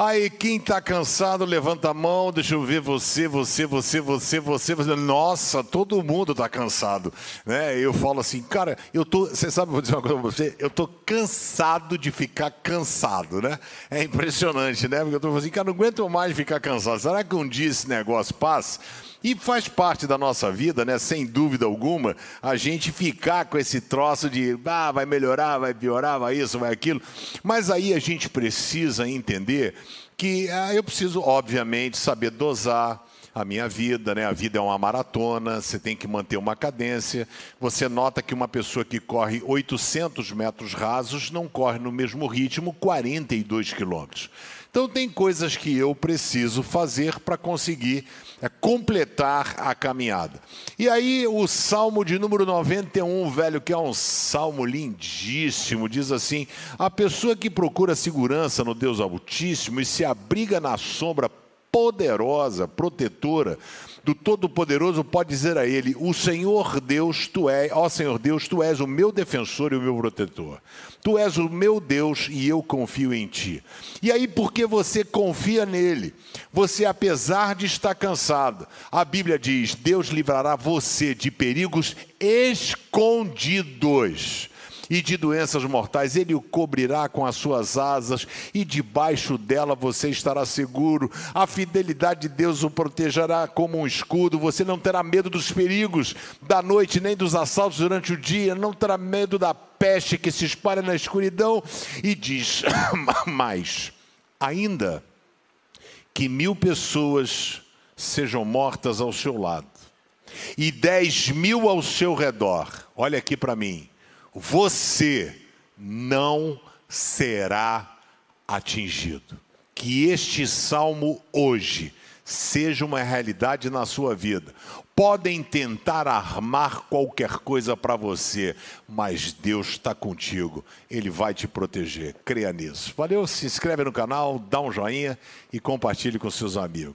Aí quem está cansado, levanta a mão, deixa eu ver você, você, você, você, você, você. Nossa, todo mundo está cansado. Né? Eu falo assim, cara, eu tô. Você sabe, vou dizer uma coisa para você, eu tô cansado de ficar cansado, né? É impressionante, né? Porque eu tô assim, cara, não aguento mais ficar cansado. Será que um dia esse negócio passa? E faz parte da nossa vida, né? Sem dúvida alguma, a gente ficar com esse troço de ah, vai melhorar, vai piorar, vai isso, vai aquilo. Mas aí a gente precisa entender que ah, eu preciso, obviamente, saber dosar a minha vida, né? A vida é uma maratona, você tem que manter uma cadência. Você nota que uma pessoa que corre 800 metros rasos não corre no mesmo ritmo 42 quilômetros. Então, tem coisas que eu preciso fazer para conseguir é, completar a caminhada. E aí, o salmo de número 91, velho, que é um salmo lindíssimo, diz assim: A pessoa que procura segurança no Deus Altíssimo e se abriga na sombra poderosa, protetora do Todo-Poderoso pode dizer a ele: O Senhor Deus, tu és, ó Senhor Deus, tu és o meu defensor e o meu protetor. Tu és o meu Deus e eu confio em ti. E aí, porque você confia nele, você, apesar de estar cansado, a Bíblia diz: Deus livrará você de perigos escondidos e de doenças mortais. Ele o cobrirá com as suas asas e debaixo dela você estará seguro. A fidelidade de Deus o protegerá como um escudo. Você não terá medo dos perigos da noite, nem dos assaltos durante o dia, não terá medo da peste que se espalha na escuridão. E diz mais: ainda que mil pessoas sejam mortas ao seu lado e dez mil ao seu redor. Olha aqui para mim você não será atingido. Que este salmo hoje seja uma realidade na sua vida. Podem tentar armar qualquer coisa para você, mas Deus está contigo, Ele vai te proteger. Creia nisso. Valeu, se inscreve no canal, dá um joinha e compartilhe com seus amigos.